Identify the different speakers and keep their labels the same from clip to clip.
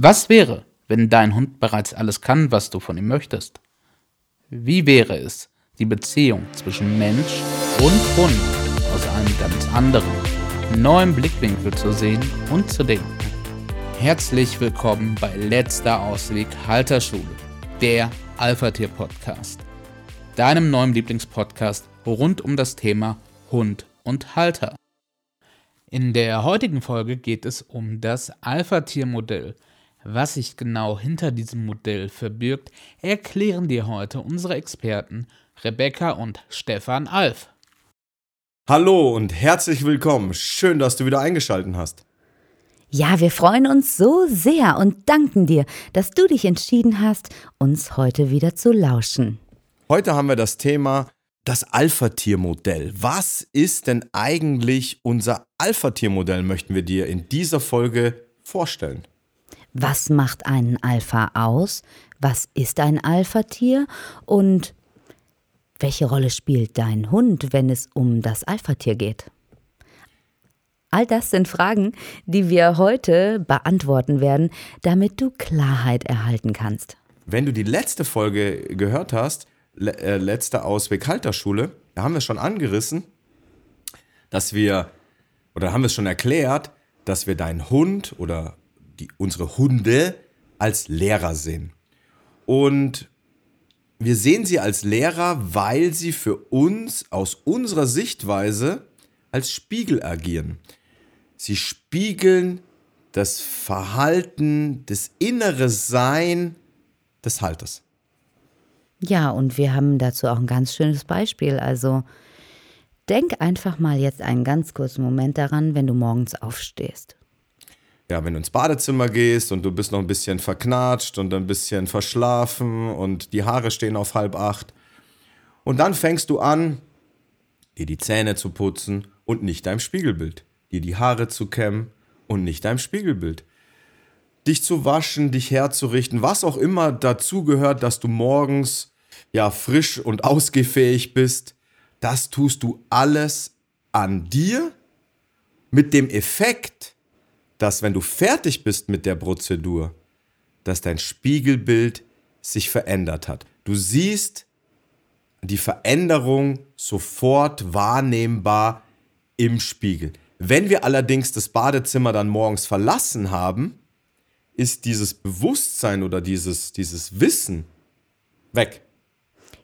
Speaker 1: Was wäre, wenn dein Hund bereits alles kann, was du von ihm möchtest? Wie wäre es, die Beziehung zwischen Mensch und Hund aus einem ganz anderen, neuen Blickwinkel zu sehen und zu denken? Herzlich willkommen bei Letzter Ausweg Halterschule, der Alpha-Tier-Podcast, deinem neuen Lieblingspodcast rund um das Thema Hund und Halter. In der heutigen Folge geht es um das Alpha-Tier-Modell – was sich genau hinter diesem Modell verbirgt, erklären dir heute unsere Experten Rebecca und Stefan Alf.
Speaker 2: Hallo und herzlich willkommen. Schön, dass du wieder eingeschaltet hast.
Speaker 3: Ja, wir freuen uns so sehr und danken dir, dass du dich entschieden hast, uns heute wieder zu lauschen.
Speaker 2: Heute haben wir das Thema das Alpha-Tier-Modell. Was ist denn eigentlich unser Alpha-Tier-Modell, möchten wir dir in dieser Folge vorstellen.
Speaker 3: Was macht einen Alpha aus? Was ist ein Alpha-Tier? Und welche Rolle spielt dein Hund, wenn es um das Alpha-Tier geht? All das sind Fragen, die wir heute beantworten werden, damit du Klarheit erhalten kannst.
Speaker 2: Wenn du die letzte Folge gehört hast, le äh, letzte Ausweg Halterschule, da haben wir schon angerissen, dass wir, oder haben wir schon erklärt, dass wir deinen Hund oder die, unsere Hunde als Lehrer sehen. Und wir sehen sie als Lehrer, weil sie für uns aus unserer Sichtweise als Spiegel agieren. Sie spiegeln das Verhalten, das innere Sein des Halters.
Speaker 3: Ja, und wir haben dazu auch ein ganz schönes Beispiel. Also denk einfach mal jetzt einen ganz kurzen Moment daran, wenn du morgens aufstehst
Speaker 2: ja, wenn du ins Badezimmer gehst und du bist noch ein bisschen verknatscht und ein bisschen verschlafen und die Haare stehen auf halb acht. Und dann fängst du an, dir die Zähne zu putzen und nicht deinem Spiegelbild. Dir die Haare zu kämmen und nicht deinem Spiegelbild. Dich zu waschen, dich herzurichten, was auch immer dazu gehört, dass du morgens ja frisch und ausgefähig bist, das tust du alles an dir mit dem Effekt, dass wenn du fertig bist mit der Prozedur, dass dein Spiegelbild sich verändert hat. Du siehst die Veränderung sofort wahrnehmbar im Spiegel. Wenn wir allerdings das Badezimmer dann morgens verlassen haben, ist dieses Bewusstsein oder dieses, dieses Wissen weg.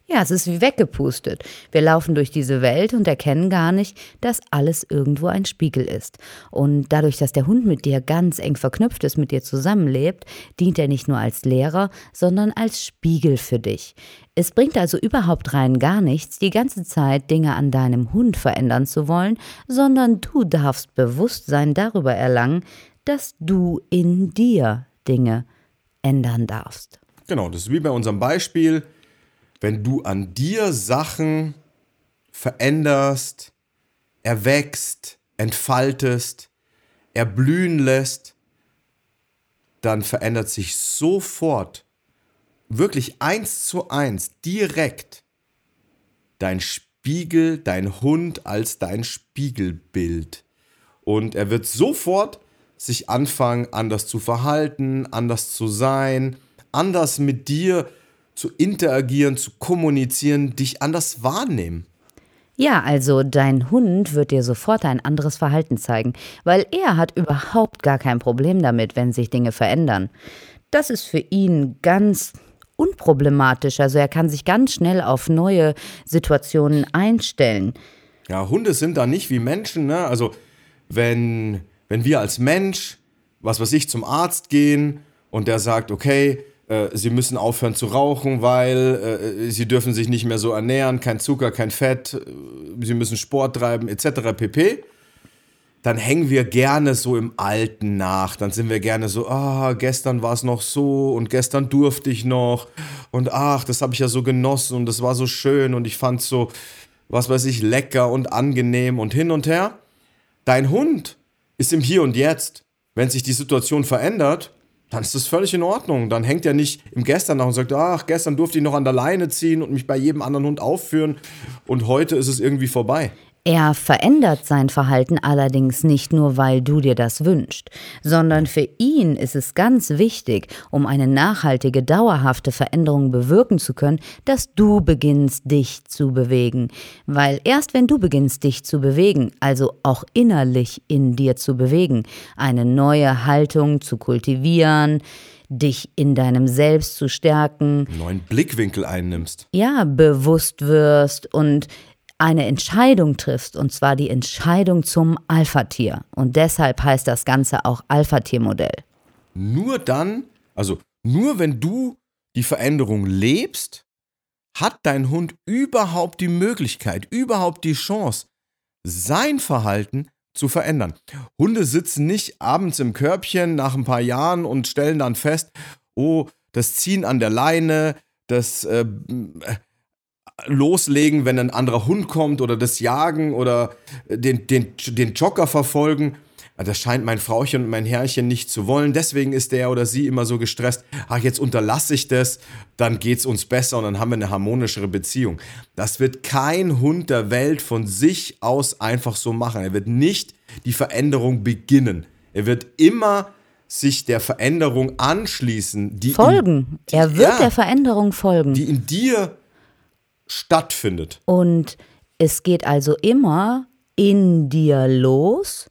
Speaker 3: Ja, es ist wie weggepustet. Wir laufen durch diese Welt und erkennen gar nicht, dass alles irgendwo ein Spiegel ist. Und dadurch, dass der Hund mit dir ganz eng verknüpft ist, mit dir zusammenlebt, dient er nicht nur als Lehrer, sondern als Spiegel für dich. Es bringt also überhaupt rein gar nichts, die ganze Zeit Dinge an deinem Hund verändern zu wollen, sondern du darfst Bewusstsein darüber erlangen, dass du in dir Dinge ändern darfst.
Speaker 2: Genau, das ist wie bei unserem Beispiel wenn du an dir Sachen veränderst, erwächst, entfaltest, erblühen lässt, dann verändert sich sofort, wirklich eins zu eins, direkt dein Spiegel, dein Hund als dein Spiegelbild. Und er wird sofort sich anfangen, anders zu verhalten, anders zu sein, anders mit dir zu interagieren, zu kommunizieren, dich anders wahrnehmen.
Speaker 3: Ja, also dein Hund wird dir sofort ein anderes Verhalten zeigen, weil er hat überhaupt gar kein Problem damit, wenn sich Dinge verändern. Das ist für ihn ganz unproblematisch, also er kann sich ganz schnell auf neue Situationen einstellen.
Speaker 2: Ja, Hunde sind da nicht wie Menschen, ne? Also wenn, wenn wir als Mensch, was weiß ich, zum Arzt gehen und der sagt, okay, äh, sie müssen aufhören zu rauchen, weil äh, sie dürfen sich nicht mehr so ernähren, kein Zucker, kein Fett, äh, sie müssen Sport treiben, etc. pp. Dann hängen wir gerne so im Alten nach. Dann sind wir gerne so, ah, gestern war es noch so und gestern durfte ich noch und ach, das habe ich ja so genossen und das war so schön und ich fand so, was weiß ich, lecker und angenehm und hin und her. Dein Hund ist im Hier und Jetzt. Wenn sich die Situation verändert, dann ist das völlig in Ordnung. Dann hängt er nicht im Gestern nach und sagt, ach, gestern durfte ich noch an der Leine ziehen und mich bei jedem anderen Hund aufführen und heute ist es irgendwie vorbei.
Speaker 3: Er verändert sein Verhalten allerdings nicht nur, weil du dir das wünschst, sondern für ihn ist es ganz wichtig, um eine nachhaltige, dauerhafte Veränderung bewirken zu können, dass du beginnst, dich zu bewegen. Weil erst wenn du beginnst, dich zu bewegen, also auch innerlich in dir zu bewegen, eine neue Haltung zu kultivieren, dich in deinem Selbst zu stärken,
Speaker 2: Einen neuen Blickwinkel einnimmst.
Speaker 3: ja, bewusst wirst und eine Entscheidung triffst, und zwar die Entscheidung zum Alpha-Tier. Und deshalb heißt das Ganze auch Alpha-Tier-Modell.
Speaker 2: Nur dann, also nur wenn du die Veränderung lebst, hat dein Hund überhaupt die Möglichkeit, überhaupt die Chance, sein Verhalten zu verändern. Hunde sitzen nicht abends im Körbchen nach ein paar Jahren und stellen dann fest, oh, das Ziehen an der Leine, das äh, Loslegen, wenn ein anderer Hund kommt oder das Jagen oder den, den, den Jogger verfolgen. Das scheint mein Frauchen und mein Herrchen nicht zu wollen. Deswegen ist der oder sie immer so gestresst. Ach, jetzt unterlasse ich das, dann geht's uns besser und dann haben wir eine harmonischere Beziehung. Das wird kein Hund der Welt von sich aus einfach so machen. Er wird nicht die Veränderung beginnen. Er wird immer sich der Veränderung anschließen, die,
Speaker 3: Folgen.
Speaker 2: die-
Speaker 3: er wird
Speaker 2: ja.
Speaker 3: der Veränderung folgen.
Speaker 2: In, die in dir stattfindet.
Speaker 3: Und es geht also immer in dir los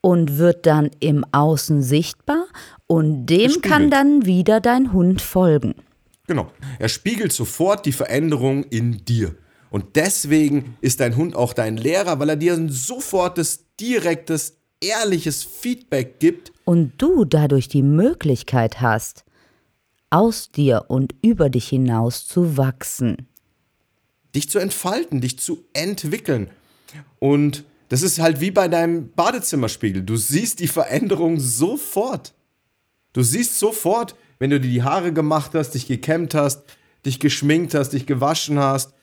Speaker 3: und wird dann im Außen sichtbar und dem
Speaker 2: Gespiegelt.
Speaker 3: kann dann wieder dein Hund folgen.
Speaker 2: Genau. Er spiegelt sofort die Veränderung in dir. Und deswegen ist dein Hund auch dein Lehrer, weil er dir ein sofortes, direktes, ehrliches Feedback gibt.
Speaker 3: Und du dadurch die Möglichkeit hast, aus dir und über dich hinaus zu wachsen.
Speaker 2: Dich zu entfalten, dich zu entwickeln. Und das ist halt wie bei deinem Badezimmerspiegel. Du siehst die Veränderung sofort. Du siehst sofort, wenn du dir die Haare gemacht hast, dich gekämmt hast, dich geschminkt hast, dich gewaschen hast,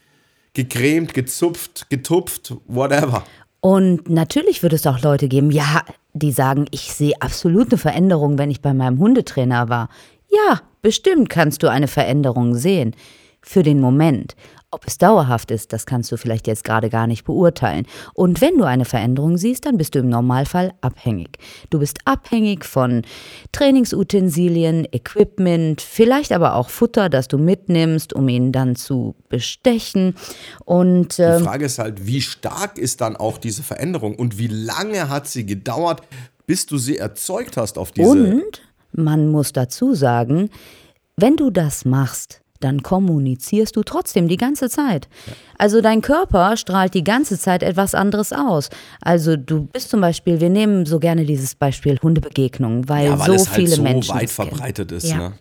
Speaker 2: gecremt, gezupft, getupft, whatever.
Speaker 3: Und natürlich wird es auch Leute geben, ja, die sagen, ich sehe absolut eine Veränderung, wenn ich bei meinem Hundetrainer war. Ja, bestimmt kannst du eine Veränderung sehen. Für den Moment. Ob es dauerhaft ist, das kannst du vielleicht jetzt gerade gar nicht beurteilen. Und wenn du eine Veränderung siehst, dann bist du im Normalfall abhängig. Du bist abhängig von Trainingsutensilien, Equipment, vielleicht aber auch Futter, das du mitnimmst, um ihn dann zu bestechen. Und
Speaker 2: Die
Speaker 3: ähm,
Speaker 2: Frage ist halt, wie stark ist dann auch diese Veränderung und wie lange hat sie gedauert, bis du sie erzeugt hast auf diese.
Speaker 3: Und man muss dazu sagen, wenn du das machst, dann kommunizierst du trotzdem die ganze Zeit. Also dein Körper strahlt die ganze Zeit etwas anderes aus. Also du bist zum Beispiel, wir nehmen so gerne dieses Beispiel Hundebegegnung, weil,
Speaker 2: ja, weil
Speaker 3: so
Speaker 2: halt
Speaker 3: viele
Speaker 2: so
Speaker 3: Menschen
Speaker 2: weit verbreitet ist.
Speaker 3: Ja.
Speaker 2: Ne?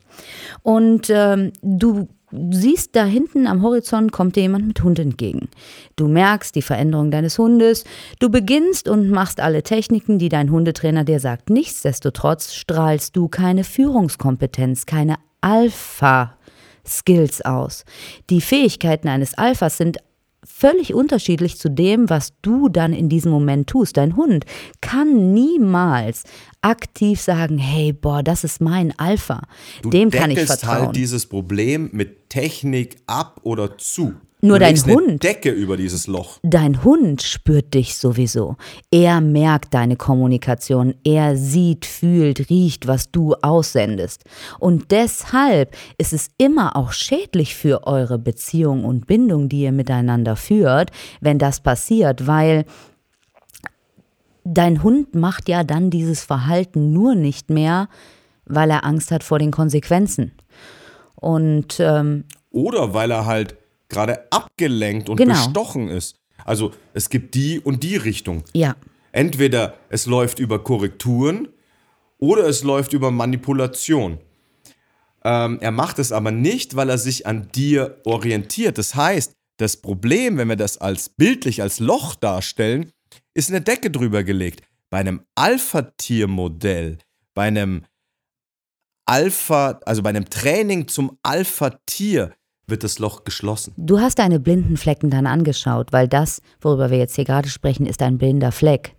Speaker 3: Und ähm, du siehst da hinten am Horizont kommt dir jemand mit Hund entgegen. Du merkst die Veränderung deines Hundes. Du beginnst und machst alle Techniken, die dein Hundetrainer dir sagt. Nichtsdestotrotz strahlst du keine Führungskompetenz, keine Alpha-Skills aus. Die Fähigkeiten eines Alphas sind völlig unterschiedlich zu dem, was du dann in diesem Moment tust. Dein Hund kann niemals aktiv sagen, hey, boah, das ist mein Alpha.
Speaker 2: Du
Speaker 3: Dem kann ich
Speaker 2: deckelst
Speaker 3: vertrauen.
Speaker 2: halt dieses Problem mit Technik ab oder zu.
Speaker 3: Nur
Speaker 2: du
Speaker 3: dein
Speaker 2: legst eine
Speaker 3: Hund-
Speaker 2: Decke über dieses Loch.
Speaker 3: Dein Hund spürt dich sowieso. Er merkt deine Kommunikation. Er sieht, fühlt, riecht, was du aussendest. Und deshalb ist es immer auch schädlich für eure Beziehung und Bindung, die ihr miteinander führt, wenn das passiert, weil dein Hund macht ja dann dieses Verhalten nur nicht mehr, weil er Angst hat vor den Konsequenzen. Und ähm,
Speaker 2: Oder weil er halt gerade abgelenkt und
Speaker 3: Genau.
Speaker 2: bestochen ist. Also es gibt die und die Richtung.
Speaker 3: ja,
Speaker 2: Entweder es läuft über Korrekturen oder es läuft über Manipulation. Ähm, er macht es aber nicht, weil er sich an dir orientiert. Das heißt, das Problem, wenn wir das als bildlich als Loch darstellen, ist eine Decke drüber gelegt. Bei einem Alpha-Tier-Modell, bei einem Alpha, also bei einem Training zum Alpha-Tier wird das Loch geschlossen.
Speaker 3: Du hast deine blinden Flecken dann angeschaut, weil das, worüber wir jetzt hier gerade sprechen, ist ein blinder Fleck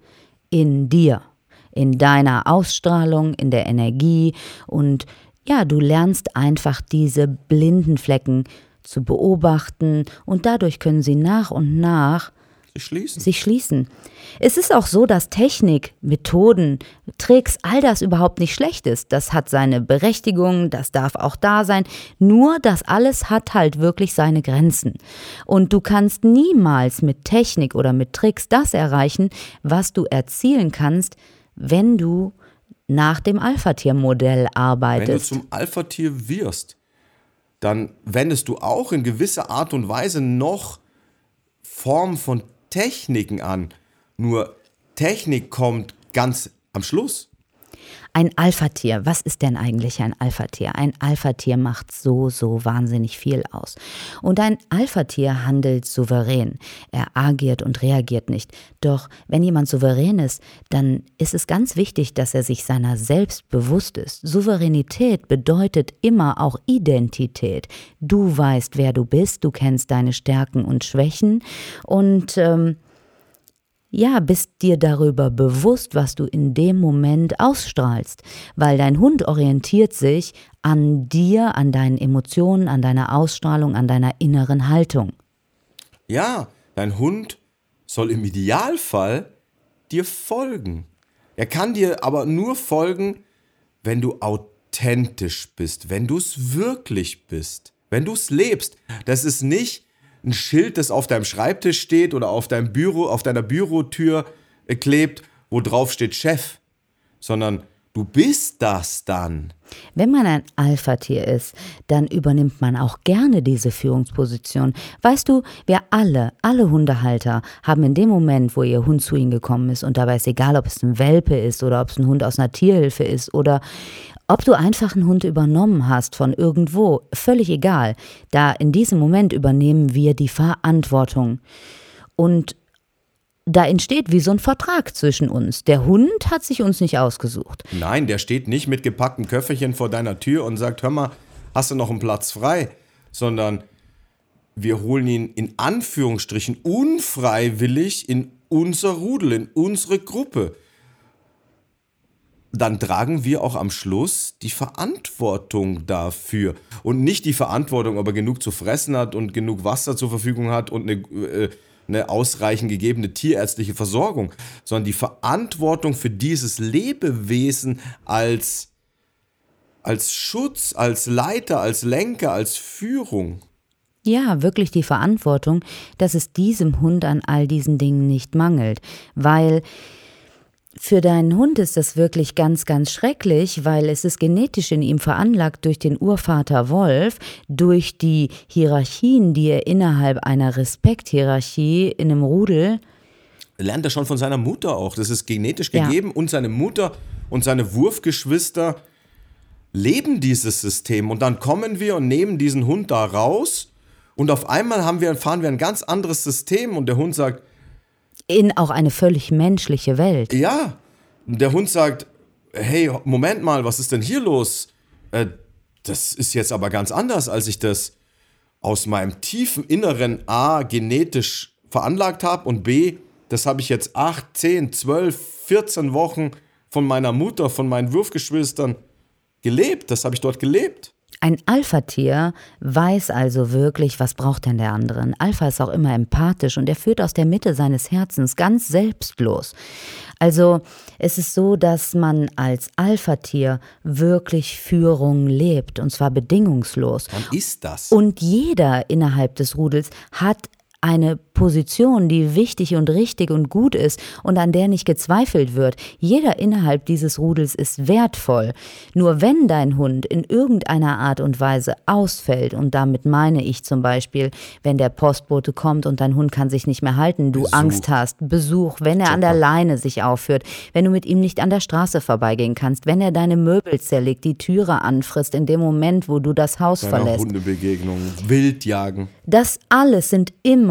Speaker 3: in dir, in deiner Ausstrahlung, in der Energie und ja, du lernst einfach diese blinden Flecken zu beobachten und dadurch können sie nach und nach
Speaker 2: sich schließen.
Speaker 3: sich schließen. Es ist auch so, dass Technik, Methoden, Tricks, all das überhaupt nicht schlecht ist. Das hat seine Berechtigung, das darf auch da sein. Nur das alles hat halt wirklich seine Grenzen. Und du kannst niemals mit Technik oder mit Tricks das erreichen, was du erzielen kannst, wenn du nach dem Alpha-Tier-Modell
Speaker 2: Wenn du
Speaker 3: arbeitest.
Speaker 2: zum Alpha-Tier wirst, dann wendest du auch in gewisser Art und Weise noch Formen von Techniken an. Nur Technik kommt ganz am Schluss.
Speaker 3: Ein Alpha-Tier, was ist denn eigentlich ein Alpha-Tier? Ein Alpha-Tier macht so, so wahnsinnig viel aus. Und ein Alpha-Tier handelt souverän. Er agiert und reagiert nicht. Doch wenn jemand souverän ist, dann ist es ganz wichtig, dass er sich seiner selbst bewusst ist. Souveränität bedeutet immer auch Identität. Du weißt, wer du bist, du kennst deine Stärken und Schwächen und ähm, ja, bist dir darüber bewusst, was du in dem Moment ausstrahlst, weil dein Hund orientiert sich an dir, an deinen Emotionen, an deiner Ausstrahlung, an deiner inneren Haltung.
Speaker 2: Ja, dein Hund soll im Idealfall dir folgen. Er kann dir aber nur folgen, wenn du authentisch bist, wenn du es wirklich bist, wenn du es lebst. Das ist nicht ein Schild, das auf deinem Schreibtisch steht oder auf deinem Büro, auf deiner Bürotür äh, klebt, wo drauf steht Chef, sondern du bist das dann.
Speaker 3: Wenn man ein Alpha-Tier ist, dann übernimmt man auch gerne diese Führungsposition. Weißt du, wir alle, alle Hundehalter haben in dem Moment, wo ihr Hund zu ihnen gekommen ist, und dabei ist egal, ob es ein Welpe ist oder ob es ein Hund aus einer Tierhilfe ist oder ob du einfach einen Hund übernommen hast von irgendwo, völlig egal. Da in diesem Moment übernehmen wir die Verantwortung. Und da entsteht wie so ein Vertrag zwischen uns. Der Hund hat sich uns nicht ausgesucht.
Speaker 2: Nein, der steht nicht mit gepacktem Köfferchen vor deiner Tür und sagt, hör mal, hast du noch einen Platz frei? Sondern wir holen ihn in Anführungsstrichen unfreiwillig in unser Rudel, in unsere Gruppe. Dann tragen wir auch am Schluss die Verantwortung dafür. Und nicht die Verantwortung, ob er genug zu fressen hat und genug Wasser zur Verfügung hat und eine, äh, eine ausreichend gegebene tierärztliche Versorgung, sondern die Verantwortung für dieses Lebewesen als, als Schutz, als Leiter, als Lenker, als Führung.
Speaker 3: Ja, wirklich die Verantwortung, dass es diesem Hund an all diesen Dingen nicht mangelt. Weil für deinen Hund ist das wirklich ganz, ganz schrecklich, weil es ist genetisch in ihm veranlagt durch den Urvater Wolf, durch die Hierarchien, die er innerhalb einer Respekthierarchie in einem Rudel
Speaker 2: Lernt er schon von seiner Mutter auch. Das ist genetisch
Speaker 3: Ja.
Speaker 2: gegeben und seine Mutter und seine Wurfgeschwister leben dieses System. Und dann kommen wir und nehmen diesen Hund da raus und auf einmal haben wir, fahren wir ein ganz anderes System und der Hund sagt,
Speaker 3: in auch eine völlig menschliche Welt.
Speaker 2: Ja, der Hund sagt, hey, Moment mal, was ist denn hier los? Äh, das ist jetzt aber ganz anders, als ich das aus meinem tiefen Inneren A genetisch veranlagt habe und B, das habe ich jetzt 8, 10, 12, 14 Wochen von meiner Mutter, von meinen Wurfgeschwistern gelebt. Das habe ich dort gelebt.
Speaker 3: Ein Alpha-Tier weiß also wirklich, was braucht denn der andere. Ein Alpha ist auch immer empathisch und er führt aus der Mitte seines Herzens ganz selbstlos. Also es ist so, dass man als Alpha-Tier wirklich Führung lebt und zwar bedingungslos.
Speaker 2: Wann ist das?
Speaker 3: Und jeder innerhalb des Rudels hat eine Position, die wichtig und richtig und gut ist und an der nicht gezweifelt wird. Jeder innerhalb dieses Rudels ist wertvoll. Nur wenn dein Hund in irgendeiner Art und Weise ausfällt, und damit meine ich zum Beispiel, wenn der Postbote kommt und dein Hund kann sich nicht mehr halten, du
Speaker 2: Besuch.
Speaker 3: Angst hast, Besuch, wenn er an der Leine sich aufführt, wenn du mit ihm nicht an der Straße vorbeigehen kannst, wenn er deine Möbel zerlegt, die Türe anfrisst in dem Moment, wo du das Haus
Speaker 2: Eine
Speaker 3: verlässt.
Speaker 2: Hundebegegnung, Wildjagen.
Speaker 3: Das alles sind immer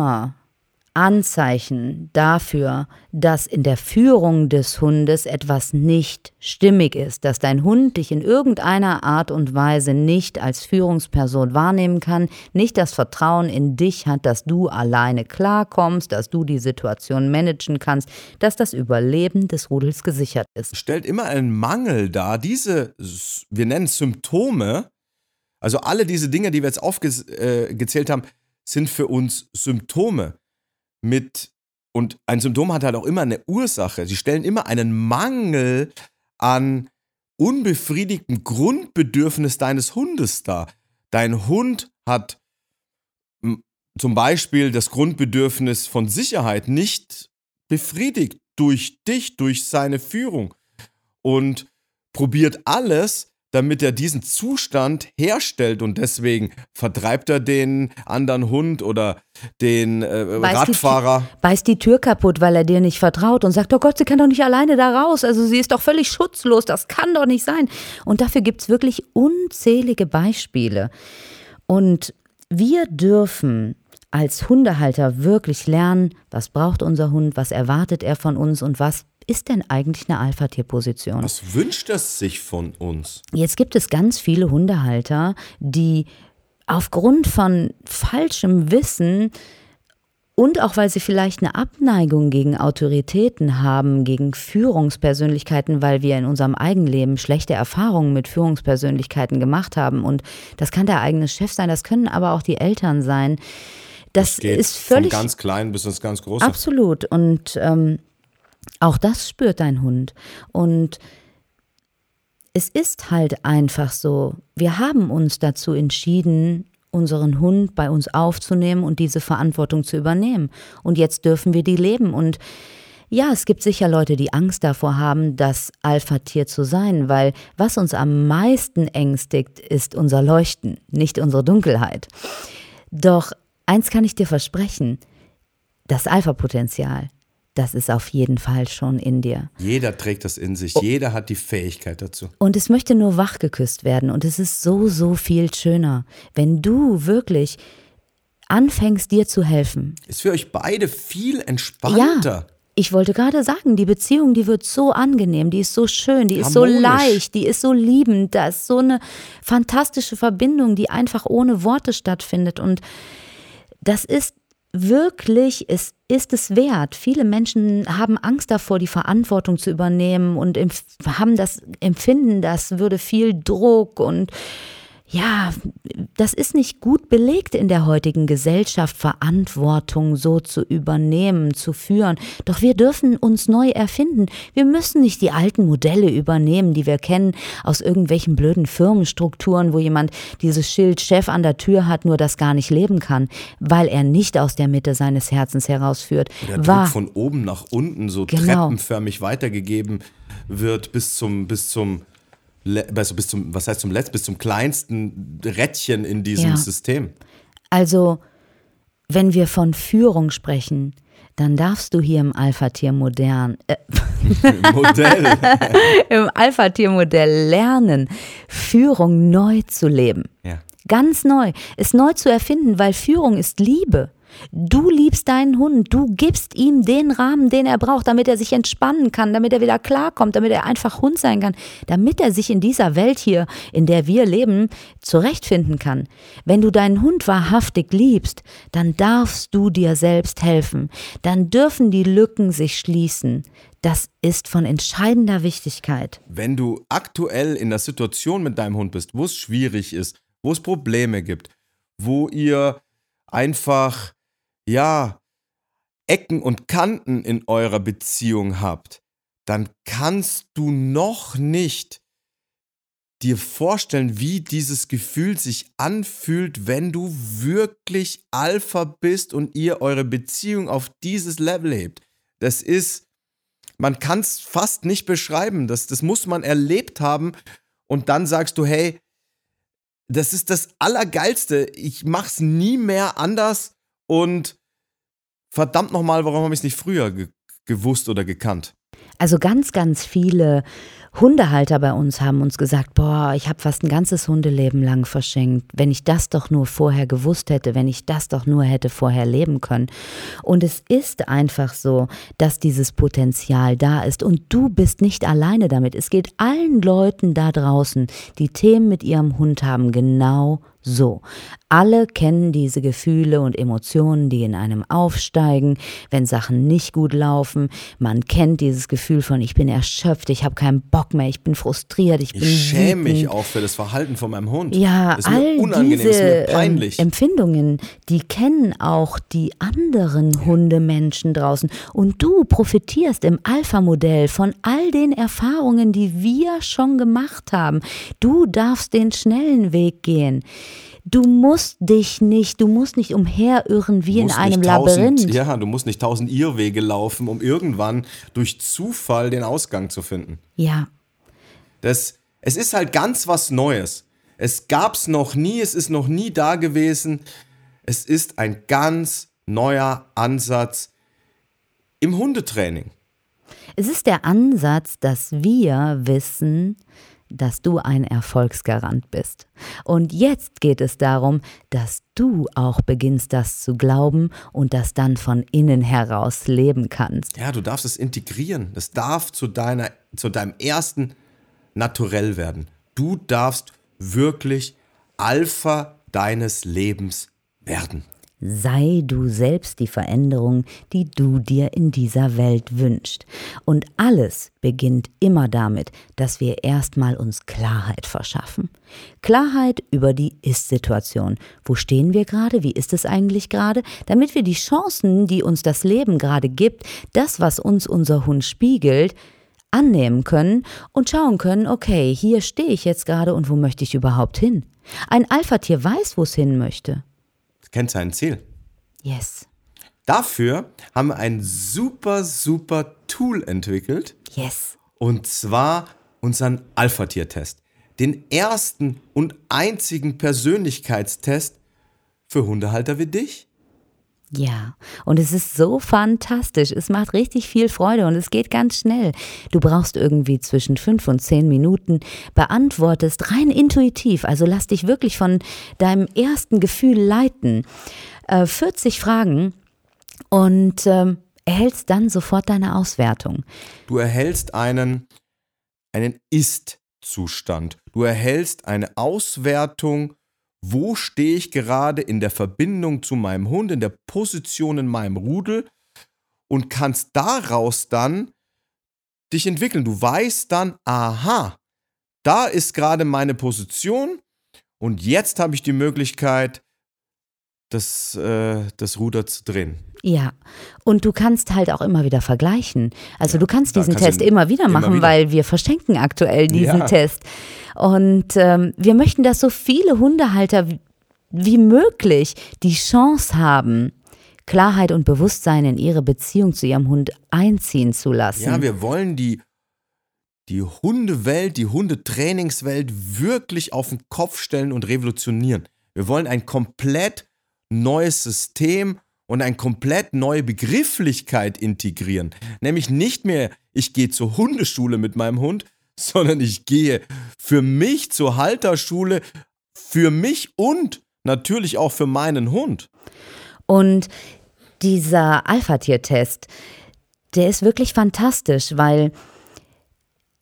Speaker 3: Anzeichen dafür, dass in der Führung des Hundes etwas nicht stimmig ist, dass dein Hund dich in irgendeiner Art und Weise nicht als Führungsperson wahrnehmen kann, nicht das Vertrauen in dich hat, dass du alleine klarkommst, dass du die Situation managen kannst, dass das Überleben des Rudels gesichert ist.
Speaker 2: stellt immer einen Mangel dar. Diese, wir nennen es Symptome, also alle diese Dinge, die wir jetzt aufgezählt haben, sind für uns Symptome. Mit und ein Symptom hat halt auch immer eine Ursache. Sie stellen immer einen Mangel an unbefriedigtem Grundbedürfnis deines Hundes dar. Dein Hund hat zum Beispiel das Grundbedürfnis von Sicherheit nicht befriedigt durch dich, durch seine Führung und probiert alles, damit er diesen Zustand herstellt und deswegen vertreibt er den anderen Hund oder den äh, beißt Radfahrer.
Speaker 3: Die, beißt die Tür kaputt, weil er dir nicht vertraut und sagt, oh Gott, sie kann doch nicht alleine da raus. Also sie ist doch völlig schutzlos, das kann doch nicht sein. Und dafür gibt es wirklich unzählige Beispiele. Und wir dürfen als Hundehalter wirklich lernen, was braucht unser Hund, was erwartet er von uns und was ist denn eigentlich eine Alpha-Tier-Position?
Speaker 2: Was wünscht es sich von uns?
Speaker 3: Jetzt gibt es ganz viele Hundehalter, die aufgrund von falschem Wissen und auch weil sie vielleicht eine Abneigung gegen Autoritäten haben, gegen Führungspersönlichkeiten, weil wir in unserem Eigenleben schlechte Erfahrungen mit Führungspersönlichkeiten gemacht haben. Und das kann der eigene Chef sein, das können aber auch die Eltern sein. Das, das ist völlig.
Speaker 2: Von ganz klein bis ins ganz große.
Speaker 3: Absolut. Und ähm, auch das spürt dein Hund. Und es ist halt einfach so, wir haben uns dazu entschieden, unseren Hund bei uns aufzunehmen und diese Verantwortung zu übernehmen. Und jetzt dürfen wir die leben. Und ja, es gibt sicher Leute, die Angst davor haben, das Alpha-Tier zu sein, weil was uns am meisten ängstigt, ist unser Leuchten, nicht unsere Dunkelheit. Doch eins kann ich dir versprechen, das Alpha-Potenzial, das ist auf jeden Fall schon in dir.
Speaker 2: Jeder trägt das in sich, oh. jeder hat die Fähigkeit dazu.
Speaker 3: Und es möchte nur wachgeküsst werden und es ist so, so viel schöner, wenn du wirklich anfängst, dir zu helfen.
Speaker 2: Ist für euch beide viel entspannter.
Speaker 3: Ja. Ich wollte gerade sagen, die Beziehung, die wird so angenehm, die ist so schön, die ist Harmonisch. so leicht, die ist so liebend, da ist so eine fantastische Verbindung, die einfach ohne Worte stattfindet. Und das ist wirklich, es ist es wert. Viele Menschen haben Angst davor, die Verantwortung zu übernehmen und haben das Empfinden, das würde viel Druck und ja, das ist nicht gut belegt in der heutigen Gesellschaft, Verantwortung so zu übernehmen, zu führen. Doch wir dürfen uns neu erfinden. Wir müssen nicht die alten Modelle übernehmen, die wir kennen aus irgendwelchen blöden Firmenstrukturen, wo jemand dieses Schild Chef an der Tür hat, nur das gar nicht leben kann, weil er nicht aus der Mitte seines Herzens herausführt.
Speaker 2: Der War, Druck von oben nach unten so genau. treppenförmig weitergegeben wird bis zum, bis zum also bis zum, was heißt zum letzten, bis zum kleinsten Rädchen in diesem ja. System.
Speaker 3: Also, wenn wir von Führung sprechen, dann darfst du hier im Alpha-Tier modern äh, Modell im Alpha-Tier-Modell lernen, Führung neu zu leben. Ja. Ganz neu, es neu zu erfinden, weil Führung ist Liebe. Du liebst deinen Hund, du gibst ihm den Rahmen, den er braucht, damit er sich entspannen kann, damit er wieder klarkommt, damit er einfach Hund sein kann, damit er sich in dieser Welt hier, in der wir leben, zurechtfinden kann. Wenn du deinen Hund wahrhaftig liebst, dann darfst du dir selbst helfen, dann dürfen die Lücken sich schließen. Das ist von entscheidender Wichtigkeit.
Speaker 2: Wenn du aktuell in der Situation mit deinem Hund bist, wo es schwierig ist, wo es Probleme gibt, wo ihr einfach ja, Ecken und Kanten in eurer Beziehung habt, dann kannst du noch nicht dir vorstellen, wie dieses Gefühl sich anfühlt, wenn du wirklich Alpha bist und ihr eure Beziehung auf dieses Level hebt. Das ist, man kann es fast nicht beschreiben. Das, das muss man erlebt haben. Und dann sagst du, hey, das ist das Allergeilste. Ich mach's nie mehr anders. Und verdammt nochmal, warum habe ich es nicht früher ge gewusst oder gekannt?
Speaker 3: Also ganz, ganz viele Hundehalter bei uns haben uns gesagt, boah, ich habe fast ein ganzes Hundeleben lang verschenkt. Wenn ich das doch nur vorher gewusst hätte, wenn ich das doch nur hätte vorher leben können. Und es ist einfach so, dass dieses Potenzial da ist und du bist nicht alleine damit. Es geht allen Leuten da draußen, die Themen mit ihrem Hund haben, genau so, alle kennen diese Gefühle und Emotionen, die in einem aufsteigen, wenn Sachen nicht gut laufen. Man kennt dieses Gefühl von ich bin erschöpft, ich habe keinen Bock mehr, ich bin frustriert, ich, bin
Speaker 2: Ich schäme mich auch für das Verhalten von meinem Hund.
Speaker 3: Ja,
Speaker 2: ist
Speaker 3: all
Speaker 2: unangenehm,
Speaker 3: diese
Speaker 2: ist
Speaker 3: ähm,
Speaker 2: peinlich.
Speaker 3: Empfindungen, die kennen auch die anderen Hundemenschen draußen. Und du profitierst im Alpha-Modell von all den Erfahrungen, die wir schon gemacht haben. Du darfst den schnellen Weg gehen. Du musst dich nicht, du musst nicht umherirren wie in einem
Speaker 2: tausend,
Speaker 3: Labyrinth.
Speaker 2: Ja, du musst nicht tausend Irrwege laufen, um irgendwann durch Zufall den Ausgang zu finden.
Speaker 3: Ja,
Speaker 2: Das, es ist halt ganz was Neues. Es gab's noch nie, es ist noch nie da gewesen. Es ist ein ganz neuer Ansatz im Hundetraining.
Speaker 3: Es ist der Ansatz, dass wir wissen, dass du ein Erfolgsgarant bist. Und jetzt geht es darum, dass du auch beginnst, das zu glauben und das dann von innen heraus leben kannst.
Speaker 2: Ja, du darfst es integrieren. Das darf zu, deiner, zu deinem ersten Naturell werden. Du darfst wirklich Alpha deines Lebens werden.
Speaker 3: Sei du selbst die Veränderung, die du dir in dieser Welt wünschst. Und alles beginnt immer damit, dass wir erstmal uns Klarheit verschaffen. Klarheit über die Ist-Situation. Wo stehen wir gerade? Wie ist es eigentlich gerade? Damit wir die Chancen, die uns das Leben gerade gibt, das, was uns unser Hund spiegelt, annehmen können und schauen können, okay, hier stehe ich jetzt gerade und wo möchte ich überhaupt hin? Ein Alpha-Tier weiß, wo es hin möchte.
Speaker 2: Kennt sein Ziel.
Speaker 3: Yes.
Speaker 2: Dafür haben wir ein super, super Tool entwickelt.
Speaker 3: Yes.
Speaker 2: Und zwar unseren Alpha-Tier-Test. Den ersten und einzigen Persönlichkeitstest für Hundehalter wie dich.
Speaker 3: Ja, und es ist so fantastisch. Es macht richtig viel Freude und es geht ganz schnell. Du brauchst irgendwie zwischen fünf und zehn Minuten, beantwortest rein intuitiv, also lass dich wirklich von deinem ersten Gefühl leiten. Äh, 40 Fragen und ähm, erhältst dann sofort deine Auswertung.
Speaker 2: Du erhältst einen, einen Ist-Zustand. Du erhältst eine Auswertung, wo stehe ich gerade in der Verbindung zu meinem Hund, in der Position in meinem Rudel und kannst daraus dann dich entwickeln. Du weißt dann, aha, da ist gerade meine Position und jetzt habe ich die Möglichkeit, das, äh, das Ruder zu drehen.
Speaker 3: Ja, und du kannst halt auch immer wieder vergleichen. Also du kannst diesen
Speaker 2: kannst
Speaker 3: Test immer wieder
Speaker 2: immer
Speaker 3: machen,
Speaker 2: wieder.
Speaker 3: weil wir verschenken aktuell diesen
Speaker 2: Ja.
Speaker 3: Test. Und ähm, wir möchten, dass so viele Hundehalter wie, wie möglich die Chance haben, Klarheit und Bewusstsein in ihre Beziehung zu ihrem Hund einziehen zu lassen.
Speaker 2: Ja, wir wollen die, die Hundewelt, die Hundetrainingswelt wirklich auf den Kopf stellen und revolutionieren. Wir wollen ein komplett neues System und eine komplett neue Begrifflichkeit integrieren. Nämlich nicht mehr, ich gehe zur Hundeschule mit meinem Hund, sondern ich gehe für mich zur Halterschule, für mich und natürlich auch für meinen Hund.
Speaker 3: Und dieser Alpha-Tier-Test, der ist wirklich fantastisch, weil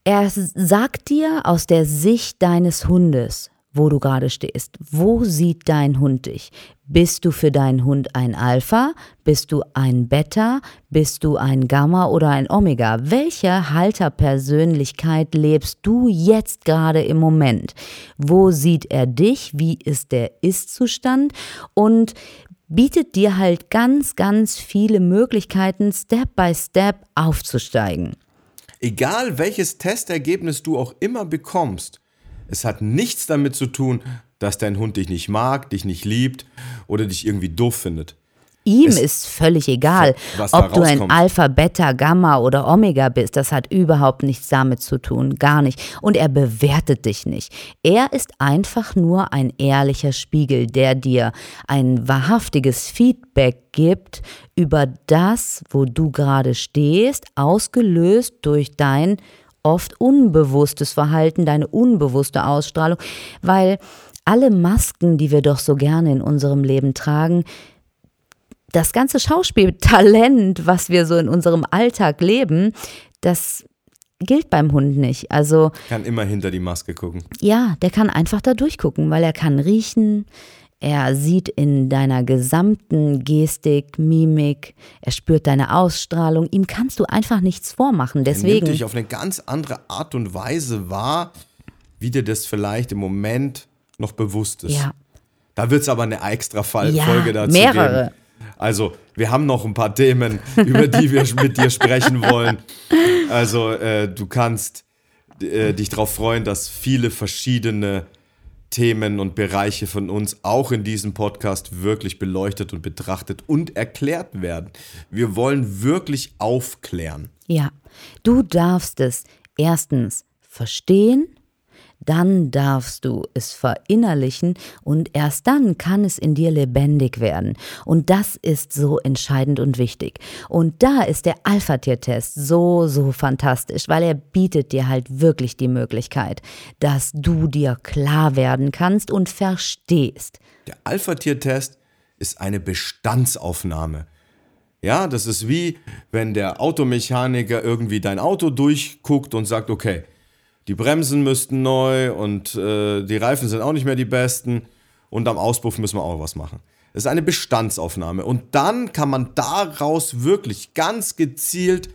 Speaker 3: er sagt dir aus der Sicht deines Hundes, wo du gerade stehst. Wo sieht dein Hund dich? Bist du für deinen Hund ein Alpha? Bist du ein Beta? Bist du ein Gamma oder ein Omega? Welche Halterpersönlichkeit lebst du jetzt gerade im Moment? Wo sieht er dich? Wie ist der Ist-Zustand? Und bietet dir halt ganz, ganz viele Möglichkeiten, Step by Step aufzusteigen.
Speaker 2: Egal welches Testergebnis du auch immer bekommst, es hat nichts damit zu tun, dass dein Hund dich nicht mag, dich nicht liebt oder dich irgendwie doof findet.
Speaker 3: Ihm
Speaker 2: Es-
Speaker 3: ist völlig egal, ob du ein. Alpha, Beta, Gamma oder Omega bist. Das hat überhaupt nichts damit zu tun, gar nicht. Und er bewertet dich nicht. Er ist einfach nur ein ehrlicher Spiegel, der dir ein wahrhaftiges Feedback gibt über das, wo du gerade stehst, ausgelöst durch dein oft unbewusstes Verhalten, deine unbewusste Ausstrahlung, weil alle Masken, die wir doch so gerne in unserem Leben tragen, das ganze Schauspieltalent, was wir so in unserem Alltag leben, das gilt beim Hund nicht. Also
Speaker 2: Kann immer hinter die Maske gucken.
Speaker 3: ja, der kann einfach da durchgucken, weil er kann riechen, Er sieht in deiner gesamten Gestik, Mimik, er spürt deine Ausstrahlung. Ihm kannst du einfach nichts vormachen.
Speaker 2: Er nimmt
Speaker 3: Deswegen.
Speaker 2: dich auf eine ganz andere Art und Weise wahr, wie dir das vielleicht im Moment noch bewusst ist.
Speaker 3: Ja.
Speaker 2: Da wird es aber eine extra Fall
Speaker 3: Ja,
Speaker 2: Folge dazu
Speaker 3: mehrere.
Speaker 2: geben. Also, wir haben noch ein paar Themen, über die wir mit dir sprechen wollen. Also, äh, du kannst äh, dich darauf freuen, dass viele verschiedene Themen und Bereiche von uns auch in diesem Podcast wirklich beleuchtet und betrachtet und erklärt werden. Wir wollen wirklich aufklären.
Speaker 3: Ja, du darfst es erstens verstehen, dann darfst du es verinnerlichen und erst dann kann es in dir lebendig werden. Und das ist so entscheidend und wichtig. Und da ist der Alpha-Tier-Test so, so fantastisch, weil er bietet dir halt wirklich die Möglichkeit, dass du dir klar werden kannst und verstehst.
Speaker 2: Der Alpha-Tier-Test ist eine Bestandsaufnahme. Ja, das ist wie, wenn der Automechaniker irgendwie dein Auto durchguckt und sagt, okay, die Bremsen müssten neu und äh, die Reifen sind auch nicht mehr die besten und am Auspuff müssen wir auch was machen. Das ist eine Bestandsaufnahme und dann kann man daraus wirklich ganz gezielt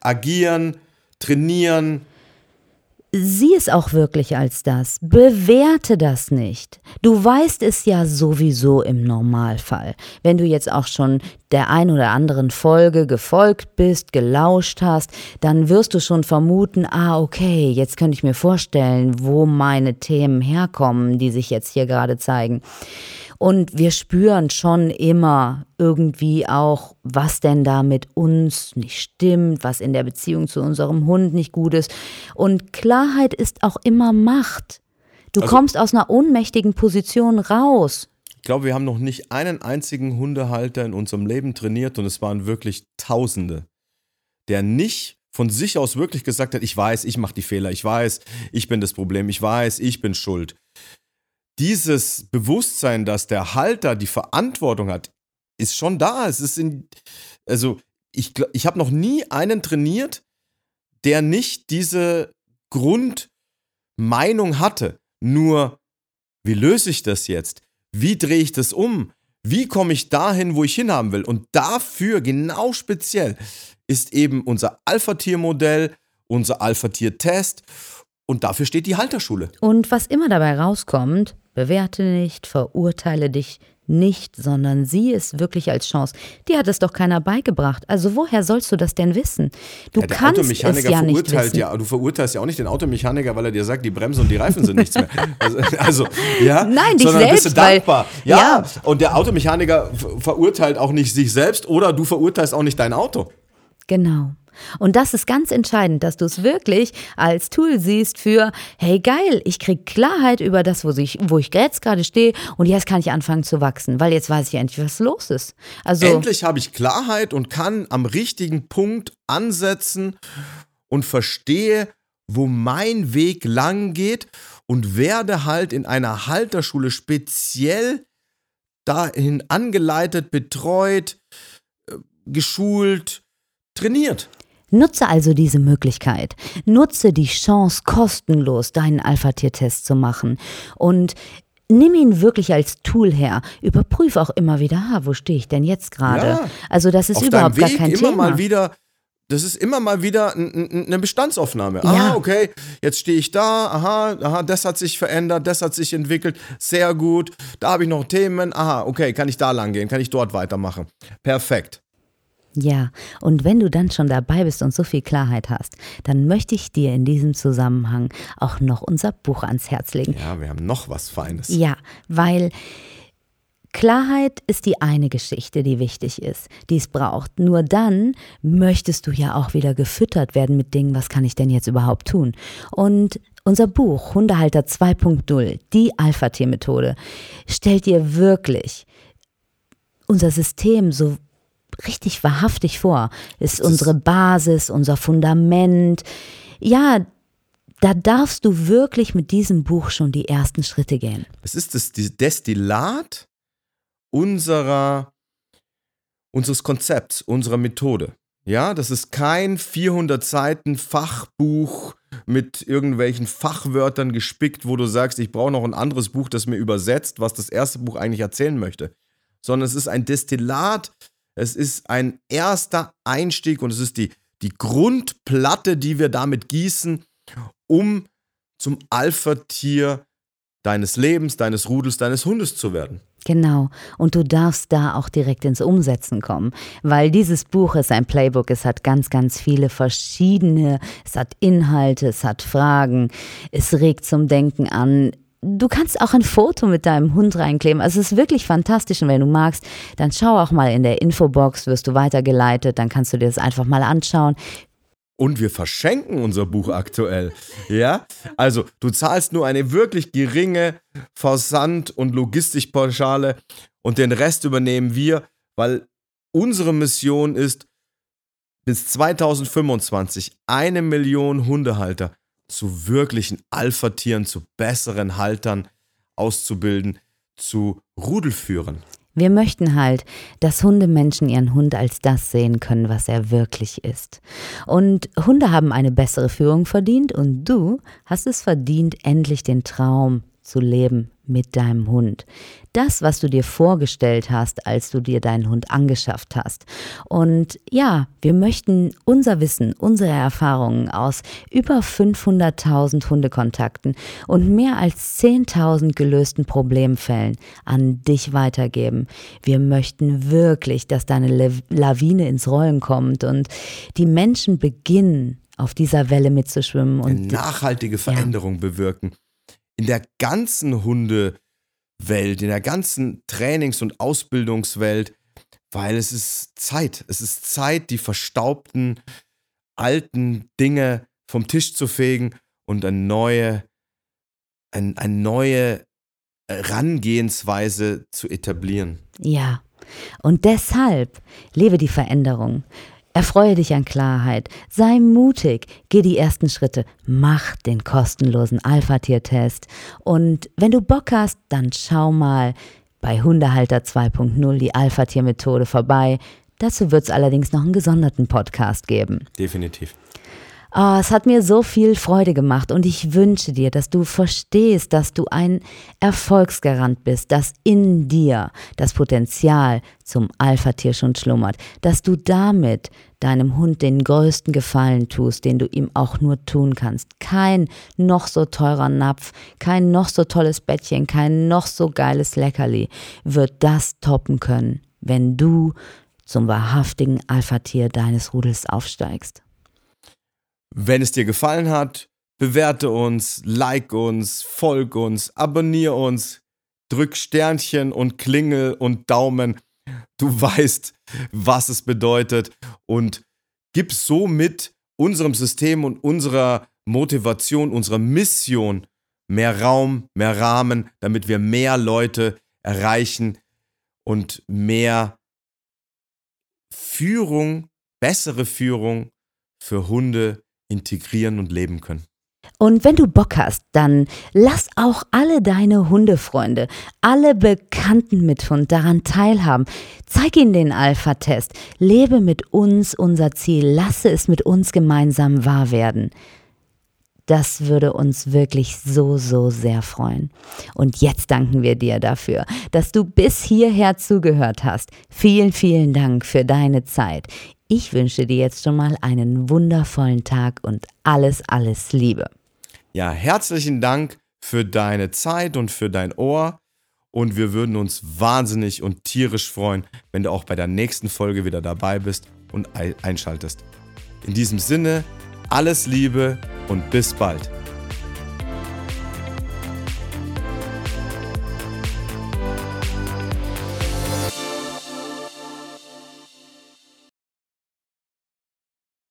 Speaker 2: agieren, trainieren,
Speaker 3: Sieh es auch wirklich als das. Bewerte das nicht. Du weißt es ja sowieso im Normalfall. Wenn du jetzt auch schon der ein oder anderen Folge gefolgt bist, gelauscht hast, dann wirst du schon vermuten, ah, okay, jetzt könnte ich mir vorstellen, wo meine Themen herkommen, die sich jetzt hier gerade zeigen. Und wir spüren schon immer irgendwie auch, was denn da mit uns nicht stimmt, was in der Beziehung zu unserem Hund nicht gut ist. Und Klarheit ist auch immer Macht. Du
Speaker 2: Also-
Speaker 3: kommst aus einer ohnmächtigen Position raus.
Speaker 2: Ich glaube, wir haben noch nicht einen einzigen Hundehalter in unserem Leben trainiert und es waren wirklich Tausende, der nicht von sich aus wirklich gesagt hat, ich weiß, ich mache die Fehler, ich weiß, ich bin das Problem, ich weiß, ich bin schuld. Dieses Bewusstsein, dass der Halter die Verantwortung hat, ist schon da. Es ist in, also ich, ich habe noch nie einen trainiert, der nicht diese Grundmeinung hatte. Nur, wie löse ich das jetzt? Wie drehe ich das um? Wie komme ich dahin, wo ich hinhaben will? Und dafür, genau speziell, ist eben unser Alpha-Tier-Modell, unser Alpha-Tier-Test. Und dafür steht die Halterschule.
Speaker 3: Und was immer dabei rauskommt, bewerte nicht, verurteile dich nicht, sondern sieh es wirklich als Chance. Dir hat es doch keiner beigebracht. Also woher sollst du das denn wissen? Du
Speaker 2: Ja, der
Speaker 3: kannst es
Speaker 2: Automechaniker
Speaker 3: ja nicht wissen.
Speaker 2: ja, du verurteilst ja auch nicht den Automechaniker, weil er dir sagt, die Bremse und die Reifen sind nichts mehr. Also, also ja,
Speaker 3: Nein, dich
Speaker 2: sondern bist du
Speaker 3: selbst, weil-
Speaker 2: dankbar. Ja,
Speaker 3: ja.
Speaker 2: und der Automechaniker ver- verurteilt auch nicht sich selbst oder du verurteilst auch nicht dein Auto.
Speaker 3: Genau. Und das ist ganz entscheidend, dass du es wirklich als Tool siehst für, hey geil, ich krieg Klarheit über das, wo ich, wo ich jetzt gerade stehe und jetzt kann ich anfangen zu wachsen, weil jetzt weiß ich endlich, was los ist. Also
Speaker 2: Endlich habe ich Klarheit und kann am richtigen Punkt ansetzen und verstehe, wo mein Weg lang geht und werde halt in einer Halterschule speziell dahin angeleitet, betreut, äh, geschult, trainiert.
Speaker 3: Nutze also diese Möglichkeit. Nutze die Chance, kostenlos deinen Alpha-Tier-Test zu machen. Und nimm ihn wirklich als Tool her. Überprüf auch immer wieder, ha, wo stehe ich denn jetzt gerade?
Speaker 2: Ja.
Speaker 3: Also das ist überhaupt
Speaker 2: Weg
Speaker 3: gar kein
Speaker 2: immer
Speaker 3: Thema.
Speaker 2: mal wieder, das ist immer mal wieder eine Bestandsaufnahme.
Speaker 3: Ja.
Speaker 2: Aha, okay, jetzt stehe ich da, aha, aha, das hat sich verändert, das hat sich entwickelt, sehr gut. Da habe ich noch Themen, aha, okay, kann ich da lang gehen, kann ich dort weitermachen. Perfekt.
Speaker 3: Ja, und wenn du dann schon dabei bist und so viel Klarheit hast, dann möchte ich dir in diesem Zusammenhang auch noch unser Buch ans Herz legen.
Speaker 2: Ja, wir haben noch was Feines.
Speaker 3: Ja, weil Klarheit ist die eine Geschichte, die wichtig ist, die es braucht. Nur dann möchtest du ja auch wieder gefüttert werden mit Dingen, was kann ich denn jetzt überhaupt tun? Und unser Buch Hundehalter 2.0, die Alpha-Tier-Methode, stellt dir wirklich unser System so richtig wahrhaftig vor. Ist unsere Basis, unser Fundament. Ja, da darfst du wirklich mit diesem Buch schon die ersten Schritte gehen.
Speaker 2: Es ist das Destillat unserer, unseres Konzepts, unserer Methode. Ja, das ist kein 400 Seiten Fachbuch mit irgendwelchen Fachwörtern gespickt, wo du sagst, ich brauche noch ein anderes Buch, das mir übersetzt, was das erste Buch eigentlich erzählen möchte. Sondern es ist ein Destillat, es ist ein erster Einstieg und es ist die, die Grundplatte, die wir damit gießen, um zum Alpha-Tier deines Lebens, deines Rudels, deines Hundes zu werden.
Speaker 3: Genau. Und du darfst da auch direkt ins Umsetzen kommen, weil dieses Buch ist ein Playbook. Es hat ganz, ganz viele verschiedene, es hat Inhalte, es hat Fragen, es regt zum Denken an. Du kannst auch ein Foto mit deinem Hund reinkleben. Also es ist wirklich fantastisch. Und wenn du magst, dann schau auch mal in der Infobox, wirst du weitergeleitet, dann kannst du dir das einfach mal anschauen.
Speaker 2: Und wir verschenken unser Buch aktuell. Ja? Also, du zahlst nur eine wirklich geringe Versand- und Logistikpauschale und den Rest übernehmen wir, weil unsere Mission ist, bis 2025 eine Million Hundehalter zu wirklichen Alpha-Tieren, zu besseren Haltern auszubilden, zu Rudelführern.
Speaker 3: Wir möchten halt, dass Hundemenschen ihren Hund als das sehen können, was er wirklich ist. Und Hunde haben eine bessere Führung verdient und du hast es verdient, endlich den Traum zu leben mit deinem Hund. Das, was du dir vorgestellt hast, als du dir deinen Hund angeschafft hast. Und ja, wir möchten unser Wissen, unsere Erfahrungen aus über 500.000 Hundekontakten und mehr als 10.000 gelösten Problemfällen an dich weitergeben. Wir möchten wirklich, dass deine Lawine ins Rollen kommt und die Menschen beginnen, auf dieser Welle mitzuschwimmen und
Speaker 2: Eine nachhaltige Veränderung ja. bewirken in der ganzen Hundewelt, in der ganzen Trainings- und Ausbildungswelt, weil es ist Zeit. Es ist Zeit, die verstaubten, alten Dinge vom Tisch zu fegen und eine neue, ein, eine neue Herangehensweise zu etablieren.
Speaker 3: Ja, und deshalb lebe die Veränderung. Erfreue dich an Klarheit, sei mutig, geh die ersten Schritte, mach den kostenlosen Alpha-Tier-Test und wenn du Bock hast, dann schau mal bei Hundehalter 2.0 die Alpha-Tier-Methode vorbei. Dazu wird es allerdings noch einen gesonderten Podcast geben.
Speaker 2: Definitiv.
Speaker 3: Oh, es hat mir so viel Freude gemacht und ich wünsche dir, dass du verstehst, dass du ein Erfolgsgarant bist, dass in dir das Potenzial zum Alpha-Tier schon schlummert, dass du damit deinem Hund den größten Gefallen tust, den du ihm auch nur tun kannst. Kein noch so teurer Napf, kein noch so tolles Bettchen, kein noch so geiles Leckerli wird das toppen können, wenn du zum wahrhaftigen Alpha-Tier deines Rudels aufsteigst.
Speaker 2: Wenn es dir gefallen hat, bewerte uns, like uns, folg uns, abonniere uns, drück Sternchen und Klingel und Daumen. Du weißt, was es bedeutet und gib somit unserem System und unserer Motivation, unserer Mission mehr Raum, mehr Rahmen, damit wir mehr Leute erreichen und mehr Führung, bessere Führung für Hunde integrieren und leben können.
Speaker 3: Und wenn du Bock hast, dann lass auch alle deine Hundefreunde, alle Bekannten mit Hund daran teilhaben. Zeig ihnen den Alpha-Test. Lebe mit uns unser Ziel. Lasse es mit uns gemeinsam wahr werden. Das würde uns wirklich so, so sehr freuen. Und jetzt danken wir dir dafür, dass du bis hierher zugehört hast. Vielen, vielen Dank für deine Zeit. Ich wünsche dir jetzt schon mal einen wundervollen Tag und alles, alles Liebe.
Speaker 2: Ja, herzlichen Dank für deine Zeit und für dein Ohr. Und wir würden uns wahnsinnig und tierisch freuen, wenn du auch bei der nächsten Folge wieder dabei bist und einschaltest. In diesem Sinne, alles Liebe und bis bald.